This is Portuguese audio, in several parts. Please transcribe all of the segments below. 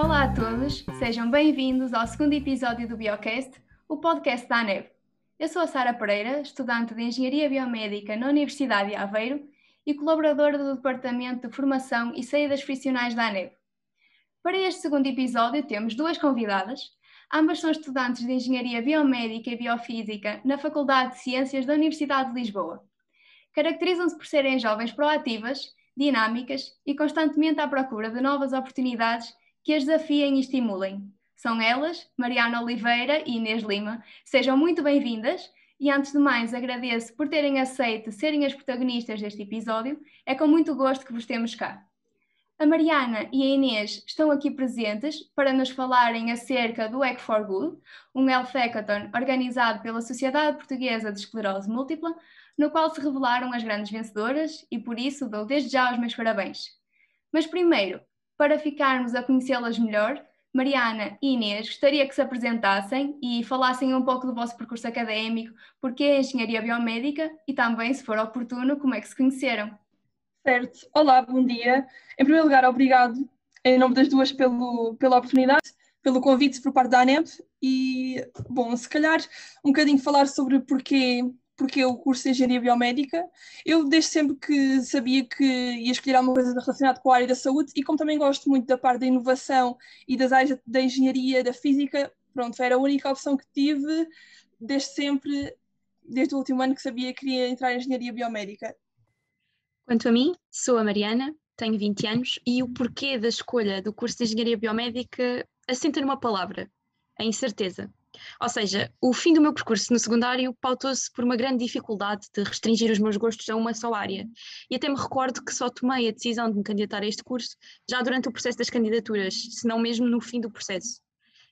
Olá a todos, sejam bem-vindos ao segundo episódio do Biocast, o podcast da ANEV. Eu sou a Sara Pereira, estudante de Engenharia Biomédica na Universidade de Aveiro e colaboradora do Departamento de Formação e Saídas Profissionais da ANEV. Para este segundo episódio temos duas convidadas, ambas são estudantes de Engenharia Biomédica e Biofísica na Faculdade de Ciências da Universidade de Lisboa. Caracterizam-se por serem jovens proativas, dinâmicas e constantemente à procura de novas oportunidades que as desafiem e estimulem. São elas, Mariana Oliveira e Inês Lima. Sejam muito bem-vindas e, antes de mais, agradeço por terem aceito serem as protagonistas deste episódio. É com muito gosto que vos temos cá. A Mariana e a Inês estão aqui presentes para nos falarem acerca do Egg for Good, um health hackathon organizado pela Sociedade Portuguesa de Esclerose Múltipla, no qual se revelaram as grandes vencedoras e por isso dou desde já os meus parabéns. Mas primeiro, para ficarmos a conhecê-las melhor, Mariana e Inês, gostaria que se apresentassem e falassem um pouco do vosso percurso académico, porque é engenharia biomédica e também, se for oportuno, como é que se conheceram. Certo. Olá, bom dia. Em primeiro lugar, obrigado em nome das duas pelo, pela oportunidade, pelo convite por parte da ANEP e, bom, se calhar um bocadinho falar sobre porquê porque o curso de Engenharia Biomédica, eu desde sempre que sabia que ia escolher alguma coisa relacionada com a área da saúde e como também gosto muito da parte da inovação e das áreas da engenharia, da física, pronto, era a única opção que tive desde sempre, desde o último ano que sabia que queria entrar em Engenharia Biomédica. Quanto a mim, sou a Mariana, tenho 20 anos e o porquê da escolha do curso de Engenharia Biomédica assenta numa palavra, a incerteza. Ou seja, o fim do meu percurso no secundário pautou-se por uma grande dificuldade de restringir os meus gostos a uma só área. E até me recordo que só tomei a decisão de me candidatar a este curso já durante o processo das candidaturas, se não mesmo no fim do processo.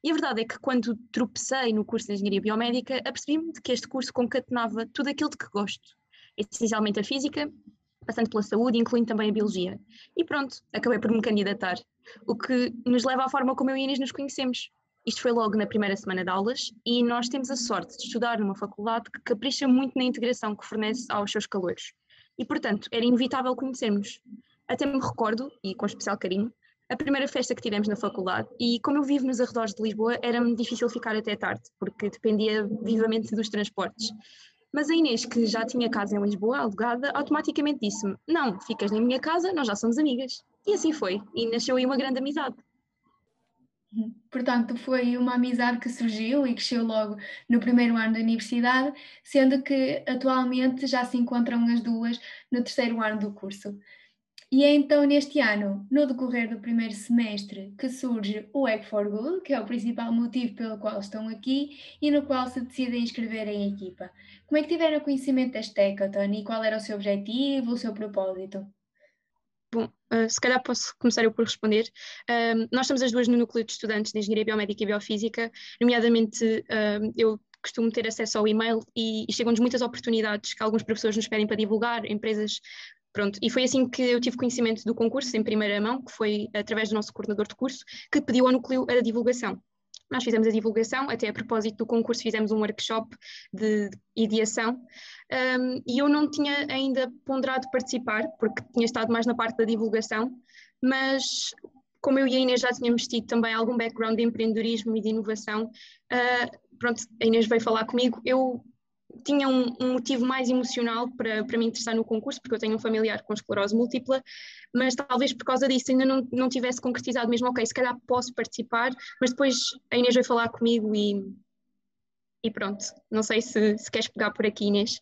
E a verdade é que quando tropecei no curso de Engenharia Biomédica, apercebi-me de que este curso concatenava tudo aquilo de que gosto. Essencialmente a física, passando pela saúde, incluindo também a biologia. E pronto, acabei por me candidatar. O que nos leva à forma como eu e Inês nos conhecemos. Isto foi logo na primeira semana de aulas e nós temos a sorte de estudar numa faculdade que capricha muito na integração que fornece aos seus calores. E, portanto, era inevitável conhecermos. Até me recordo, e com especial carinho, a primeira festa que tivemos na faculdade e como eu vivo nos arredores de Lisboa era-me difícil ficar até tarde, porque dependia vivamente dos transportes. Mas a Inês, que já tinha casa em Lisboa alugada, automaticamente disse-me: Não, ficas na minha casa, nós já somos amigas. E assim foi, e nasceu aí uma grande amizade. Portanto, foi uma amizade que surgiu e cresceu logo no primeiro ano da universidade, sendo que atualmente já se encontram as duas no terceiro ano do curso. E é então neste ano, no decorrer do primeiro semestre, que surge o Egg for Good, que é o principal motivo pelo qual estão aqui e no qual se decidem inscrever em equipa. Como é que tiveram conhecimento deste hackathon e qual era o seu objetivo, o seu propósito? Bom, uh, se calhar posso começar eu por responder. Uh, nós estamos as duas no núcleo de estudantes de Engenharia Biomédica e Biofísica, nomeadamente uh, eu costumo ter acesso ao e-mail e, e chegam-nos muitas oportunidades que alguns professores nos pedem para divulgar, empresas Pronto, e foi assim que eu tive conhecimento do concurso em primeira mão, que foi através do nosso coordenador de curso, que pediu ao núcleo a divulgação. Nós fizemos a divulgação, até a propósito do concurso fizemos um workshop de ideação um, e eu não tinha ainda ponderado participar, porque tinha estado mais na parte da divulgação, mas como eu e a Inês já tínhamos tido também algum background de empreendedorismo e de inovação, uh, pronto, a Inês veio falar comigo, eu tinha um, um, motivo mais emocional para, para me interessar no concurso, porque eu tenho um familiar com esclerose múltipla, mas talvez por causa disso ainda não, não tivesse concretizado mesmo, ok, se calhar posso participar, mas depois a Inês veio falar comigo e, e pronto. Não sei se, se queres pegar por aqui, Inês.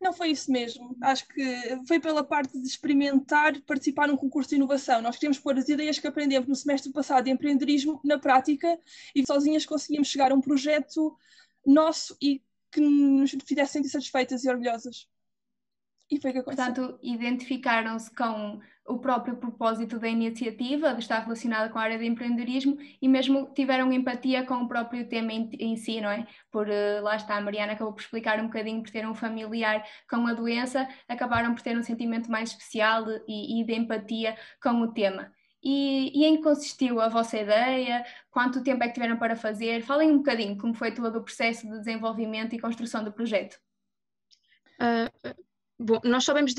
Não foi isso mesmo. Acho que foi pela parte de experimentar participar num concurso de inovação. Nós queríamos pôr as ideias que aprendemos no semestre passado de empreendedorismo na prática e sozinhas conseguíamos chegar a um projeto nosso e que nos fizesse sentir satisfeitas e orgulhosas. E foi o que aconteceu. Portanto, identificaram-se com o próprio propósito da iniciativa, de estar relacionada com a área de empreendedorismo e mesmo tiveram empatia com o próprio tema em, em si, não é? Por uh, lá está, a Mariana acabou por explicar um bocadinho, por ter um familiar com a doença, acabaram por ter um sentimento mais especial e, e de empatia com o tema. E, e, em que consistiu a vossa ideia? Quanto tempo é que tiveram para fazer? Falem um bocadinho como foi todo o processo de desenvolvimento e construção do projeto. Uh, bom, nós sabemos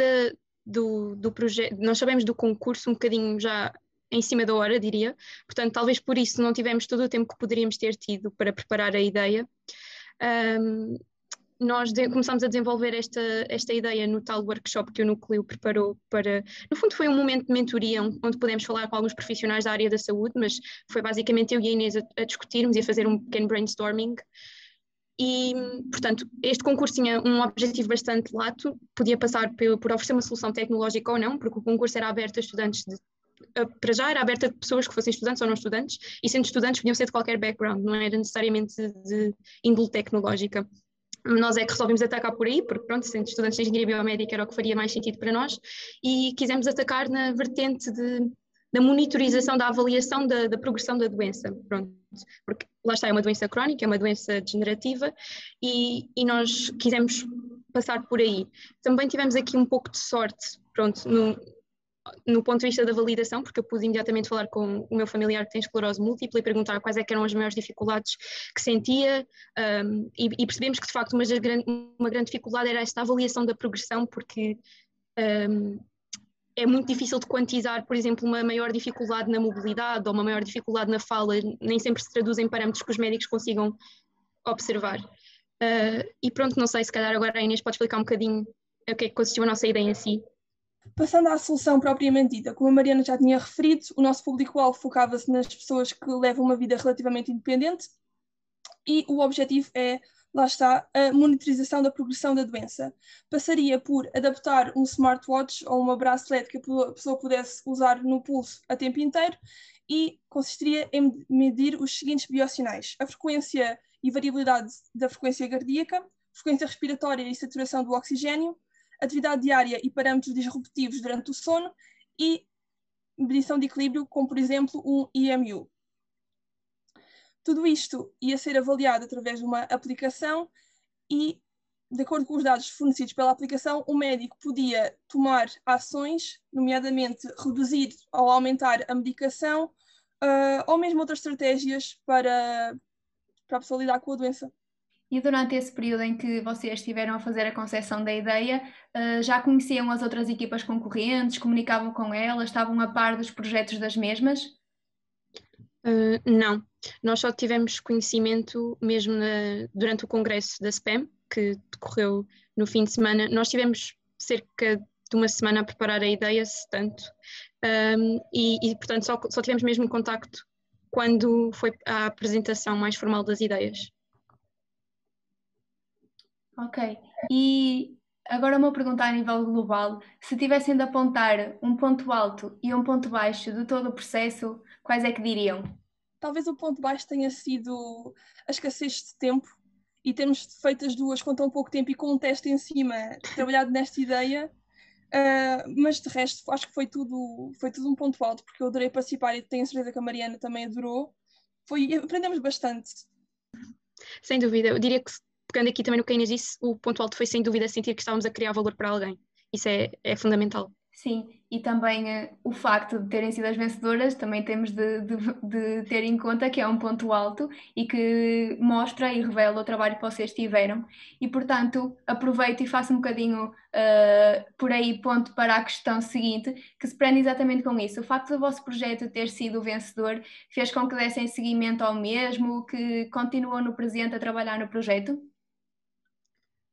do, do projeto, nós sabemos do concurso um bocadinho já em cima da hora, diria. Portanto, talvez por isso não tivemos todo o tempo que poderíamos ter tido para preparar a ideia. Um, nós de, começámos a desenvolver esta, esta ideia no tal workshop que o Núcleo preparou para. No fundo, foi um momento de mentoria onde pudemos falar com alguns profissionais da área da saúde, mas foi basicamente eu e a Inês a, a discutirmos e a fazer um pequeno brainstorming. E, portanto, este concurso tinha um objetivo bastante lato, podia passar por, por oferecer uma solução tecnológica ou não, porque o concurso era aberto a estudantes de para já era aberta a pessoas que fossem estudantes ou não estudantes, e sendo estudantes podiam ser de qualquer background, não era necessariamente de índole tecnológica. Nós é que resolvemos atacar por aí, porque pronto, sendo estudantes de engenharia biomédica era o que faria mais sentido para nós, e quisemos atacar na vertente de, da monitorização, da avaliação da, da, progressão da doença, pronto, porque lá está, é uma doença crónica, é uma doença degenerativa, e, e nós quisemos passar por aí. Também tivemos aqui um pouco de sorte, pronto, no, no ponto de vista da validação, porque eu pude imediatamente falar com o meu familiar que tem esclerose múltipla e perguntar quais é eram as maiores dificuldades que sentia um, e, e, percebemos que de facto uma, uma, grande dificuldade era esta avaliação da progressão, porque um, é muito difícil de quantizar, por exemplo, uma maior dificuldade na mobilidade ou uma maior dificuldade na fala, nem sempre se traduz em parâmetros que os médicos consigam observar. Uh, e pronto, não sei, se calhar agora a Inês pode explicar um bocadinho o que é que consistiu a nossa ideia em si. Passando à solução propriamente dita, como a Mariana já tinha referido, o nosso público-alvo focava-se nas pessoas que levam uma vida relativamente independente e o objetivo é, lá está, a monitorização da progressão da doença. Passaria por adaptar um smartwatch ou uma bracelet que a pessoa pudesse usar no pulso a tempo inteiro e consistiria em medir os seguintes biosinais: a frequência e variabilidade da frequência cardíaca, frequência respiratória e saturação do oxigênio, atividade diária e parâmetros disruptivos durante o sono e medição de equilíbrio, como por exemplo um IMU. Tudo isto ia ser avaliado através de uma aplicação e, de acordo com os dados fornecidos pela aplicação, o médico podia tomar ações, nomeadamente reduzir ou aumentar a medicação uh, ou mesmo outras estratégias para, para a pessoa lidar com a doença. E durante esse período em que vocês estiveram a fazer a concepção da ideia, uh, já conheciam as outras equipas concorrentes, comunicavam com elas, estavam a par dos projetos das mesmas? Uh, não, nós só tivemos conhecimento mesmo na, durante o congresso da SPAM, que decorreu no fim de semana. Nós tivemos cerca de uma semana a preparar a ideia, se tanto, um, e, e, portanto só, só tivemos mesmo contacto quando foi a apresentação mais formal das ideias. Ok. E agora uma pergunta a nível global. Se tivessem de apontar um ponto alto e um ponto baixo de todo o processo, quais é que diriam? Talvez o ponto baixo tenha sido a escassez de tempo e termos feito as duas com tão pouco tempo e com um teste em cima, trabalhado nesta ideia. Uh, mas de resto, acho que foi tudo, foi tudo um ponto alto, porque eu adorei participar e tenho certeza que a Mariana também adorou. Foi, aprendemos bastante. Sem dúvida, eu diria que pegando aqui também no que a Inês disse, o ponto alto foi sem dúvida sentir que estávamos a criar valor para alguém. Isso é, é fundamental. Sim, e também uh, o facto de terem sido as vencedoras, também temos de, de, de, ter em conta que é um ponto alto e que mostra e revela o trabalho que vocês tiveram. E, portanto, aproveito e faço um bocadinho uh, por aí ponto para a questão seguinte, que se prende exatamente com isso. O facto do vosso projeto ter sido vencedor fez com que dessem seguimento ao mesmo, que continuam no presente a trabalhar no projeto?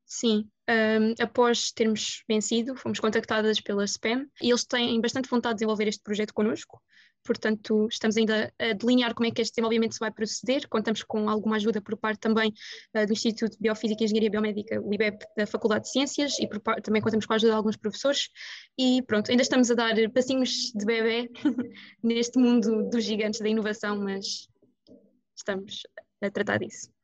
Sim, um, após termos vencido, fomos contactadas pela SPAM e eles têm bastante vontade de desenvolver este projeto connosco. Portanto, estamos ainda a delinear como é que este desenvolvimento se vai proceder. Contamos com alguma ajuda por parte também uh, do Instituto de Biofísica e Engenharia Biomédica, o IBEP, da Faculdade de Ciências, e por, também contamos com a ajuda de alguns professores. E pronto, ainda estamos a dar passinhos de bebê neste mundo dos gigantes da inovação, mas estamos a tratar disso.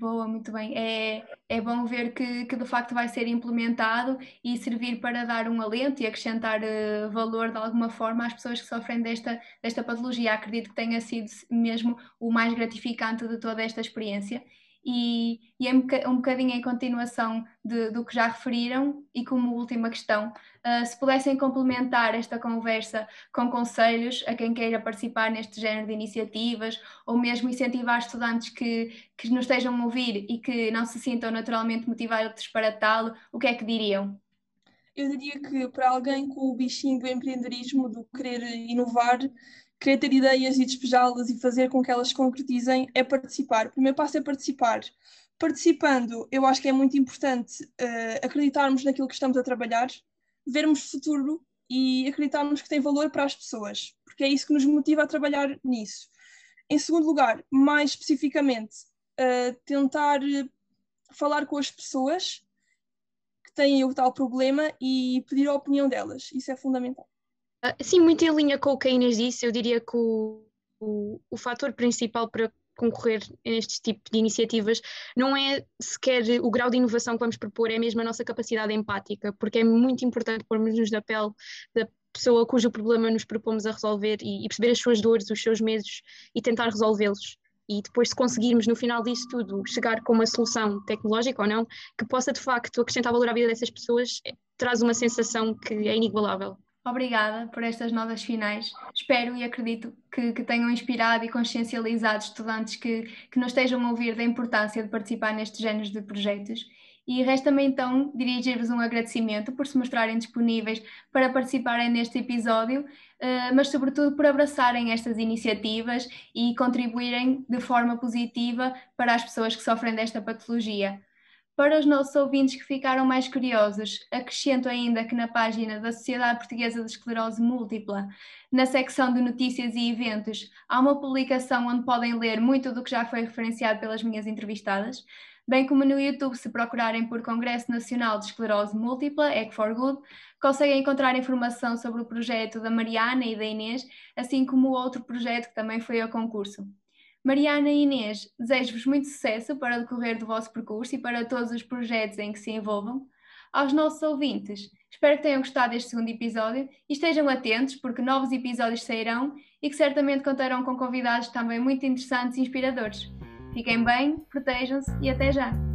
Boa, muito bem. É, é bom ver que, que de facto vai ser implementado e servir para dar um alento e acrescentar uh, valor de alguma forma às pessoas que sofrem desta, desta patologia. Acredito que tenha sido mesmo o mais gratificante de toda esta experiência e, e é um bocadinho em continuação de, do que já referiram e como última questão, uh, se pudessem complementar esta conversa com conselhos a quem queira participar neste género de iniciativas ou mesmo incentivar estudantes que, que nos estejam a ouvir e que não se sintam naturalmente motivados para tal, o que é que diriam? Eu diria que para alguém com o bichinho do empreendedorismo, do querer inovar, querer ter ideias e despejá-las e fazer com que elas se concretizem é participar. O primeiro passo é participar. Participando, eu acho que é muito importante uh, acreditarmos naquilo que estamos a trabalhar, vermos futuro e acreditarmos que tem valor para as pessoas, porque é isso que nos motiva a trabalhar nisso. Em segundo lugar, mais especificamente, uh, tentar falar com as pessoas que têm o tal problema e pedir a opinião delas. Isso é fundamental. Ah, sim, muito em linha com o que a Inês disse, eu diria que o, o, o fator principal para concorrer neste tipo de iniciativas não é sequer o grau de inovação que vamos propor, é mesmo a nossa capacidade empática, porque é muito importante pormos-nos na pele da pessoa cujo problema nos propomos a resolver e, e perceber as suas dores, os seus medos e tentar resolvê-los e depois se conseguirmos no final disso tudo chegar com uma solução tecnológica ou não, que possa de facto acrescentar valor à vida dessas pessoas, traz uma sensação que é inigualável. Obrigada por estas notas finais. Espero e acredito que, que, tenham inspirado e consciencializado estudantes que, que nos estejam a ouvir da importância de participar nestes géneros de projetos e resta-me então dirigir-vos um agradecimento por se mostrarem disponíveis para participarem neste episódio, eh, mas sobretudo por abraçarem estas iniciativas e contribuírem de forma positiva para as pessoas que sofrem desta patologia. Para os nossos ouvintes que ficaram mais curiosos, acrescento ainda que na página da Sociedade Portuguesa de Esclerose Múltipla, na secção de notícias e eventos, há uma publicação onde podem ler muito do que já foi referenciado pelas minhas entrevistadas bem como no YouTube, se procurarem por Congresso Nacional de Esclerose Múltipla, Egg for Good, conseguem encontrar informação sobre o projeto da Mariana e da Inês, assim como outro projeto que também foi ao concurso. Mariana e Inês, desejo-vos muito sucesso para o decorrer do vosso percurso e para todos os projetos em que se envolvam. Aos nossos ouvintes, espero que tenham gostado deste segundo episódio e estejam atentos porque novos episódios sairão e que certamente contarão com convidados também muito interessantes e inspiradores. Fiquem bem, protejam-se e até já!